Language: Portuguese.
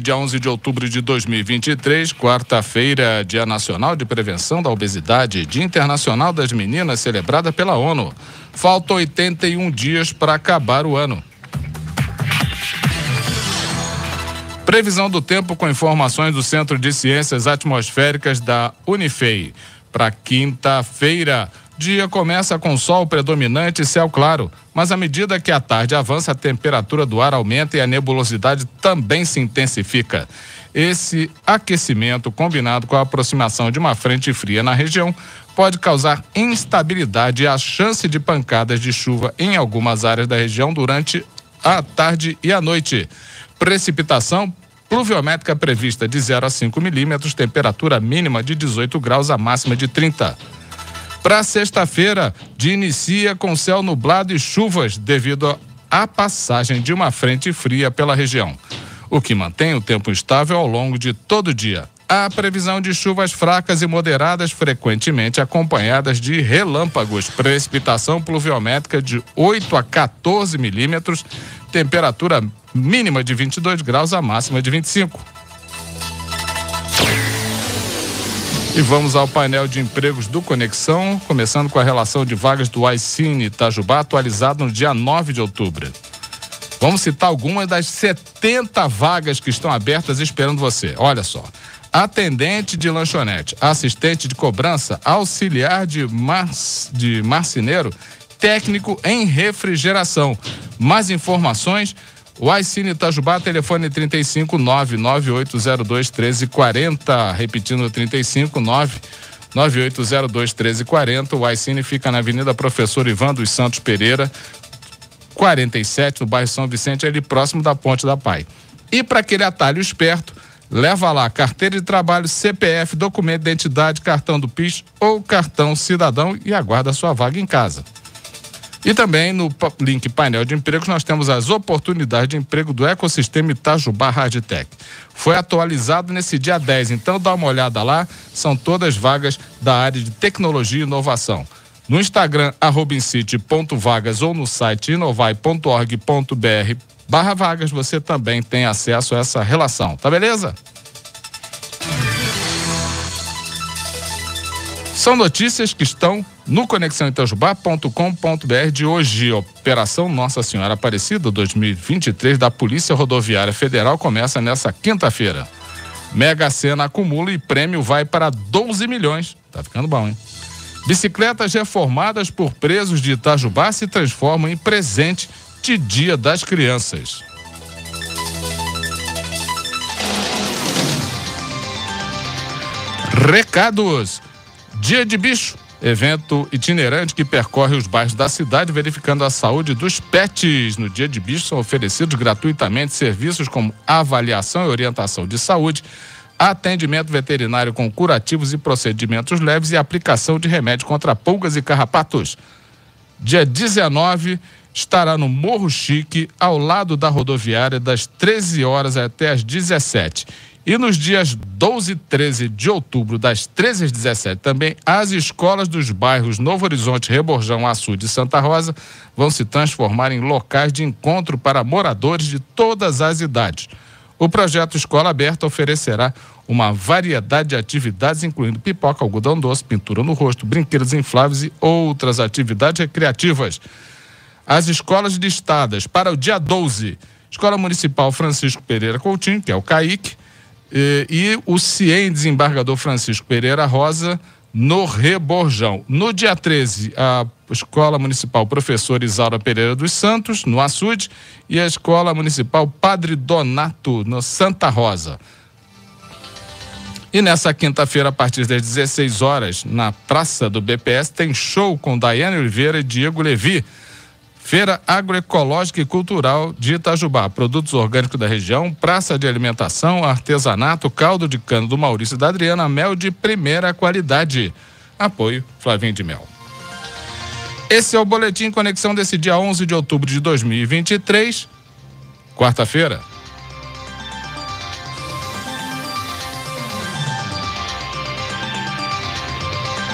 Dia 11 de outubro de 2023, quarta-feira, Dia Nacional de Prevenção da Obesidade, Dia Internacional das Meninas, celebrada pela ONU. Faltam 81 dias para acabar o ano. Previsão do tempo com informações do Centro de Ciências Atmosféricas da Unifei. Para quinta-feira, dia começa com sol predominante e céu claro, mas à medida que a tarde avança, a temperatura do ar aumenta e a nebulosidade também se intensifica. Esse aquecimento, combinado com a aproximação de uma frente fria na região, pode causar instabilidade e a chance de pancadas de chuva em algumas áreas da região durante a tarde e a noite. Precipitação pluviométrica prevista de 0 a 5 milímetros, temperatura mínima de 18 graus, a máxima de 30. Para sexta-feira, de inicia com céu nublado e chuvas devido à passagem de uma frente fria pela região, o que mantém o tempo estável ao longo de todo o dia. Há previsão de chuvas fracas e moderadas, frequentemente acompanhadas de relâmpagos. Precipitação pluviométrica de 8 a 14 milímetros, temperatura mínima de 22 graus, a máxima de 25. E vamos ao painel de empregos do Conexão, começando com a relação de vagas do iCine Itajubá, atualizado no dia 9 de outubro. Vamos citar algumas das 70 vagas que estão abertas esperando você. Olha só. Atendente de lanchonete, assistente de cobrança, auxiliar de, mar... de marceneiro, técnico em refrigeração. Mais informações o Aicine Itajubá, telefone 3599802 1340. Repetindo, 359 9802 1340. O Aicine fica na Avenida Professor Ivan dos Santos Pereira, 47, no bairro São Vicente, ali próximo da Ponte da Pai. E para aquele atalho esperto, leva lá carteira de trabalho, CPF, documento de identidade, cartão do PIS ou cartão cidadão e aguarda sua vaga em casa. E também no link painel de empregos nós temos as oportunidades de emprego do ecossistema Itajubá Hardtech. Foi atualizado nesse dia 10, então dá uma olhada lá, são todas vagas da área de tecnologia e inovação. No Instagram, arrobincity.vagas ou no site inovai.org.br barra vagas, você também tem acesso a essa relação, tá beleza? São notícias que estão no conexãoitajubá.com.br de hoje. Operação Nossa Senhora Aparecida 2023 da Polícia Rodoviária Federal começa nessa quinta-feira. Mega Sena acumula e prêmio vai para 12 milhões. Tá ficando bom, hein? Bicicletas reformadas por presos de Itajubá se transformam em presente de Dia das Crianças. Recados. Dia de Bicho, evento itinerante que percorre os bairros da cidade verificando a saúde dos pets. No Dia de Bicho são oferecidos gratuitamente serviços como avaliação e orientação de saúde, atendimento veterinário com curativos e procedimentos leves e aplicação de remédio contra pulgas e carrapatos. Dia 19 estará no Morro Chique, ao lado da rodoviária, das 13 horas até as 17 e nos dias 12 e 13 de outubro, das 13 às 17, também as escolas dos bairros Novo Horizonte, Reborjão, Açude e Santa Rosa vão se transformar em locais de encontro para moradores de todas as idades. O projeto Escola Aberta oferecerá uma variedade de atividades, incluindo pipoca, algodão doce, pintura no rosto, brinquedos infláveis e outras atividades recreativas. As escolas listadas para o dia 12, Escola Municipal Francisco Pereira Coutinho, que é o CAIC, e, e o CIEM desembargador Francisco Pereira Rosa no Reborjão. No dia 13, a Escola Municipal Professor Isaura Pereira dos Santos, no Açude, e a Escola Municipal Padre Donato, no Santa Rosa. E nessa quinta-feira, a partir das 16 horas, na Praça do BPS, tem show com Daiane Oliveira e Diego Levi Feira Agroecológica e Cultural de Itajubá. Produtos orgânicos da região, praça de alimentação, artesanato, caldo de cano do Maurício e da Adriana, mel de primeira qualidade. Apoio Flavinho de Mel. Esse é o Boletim Conexão desse dia 11 de outubro de 2023, quarta-feira.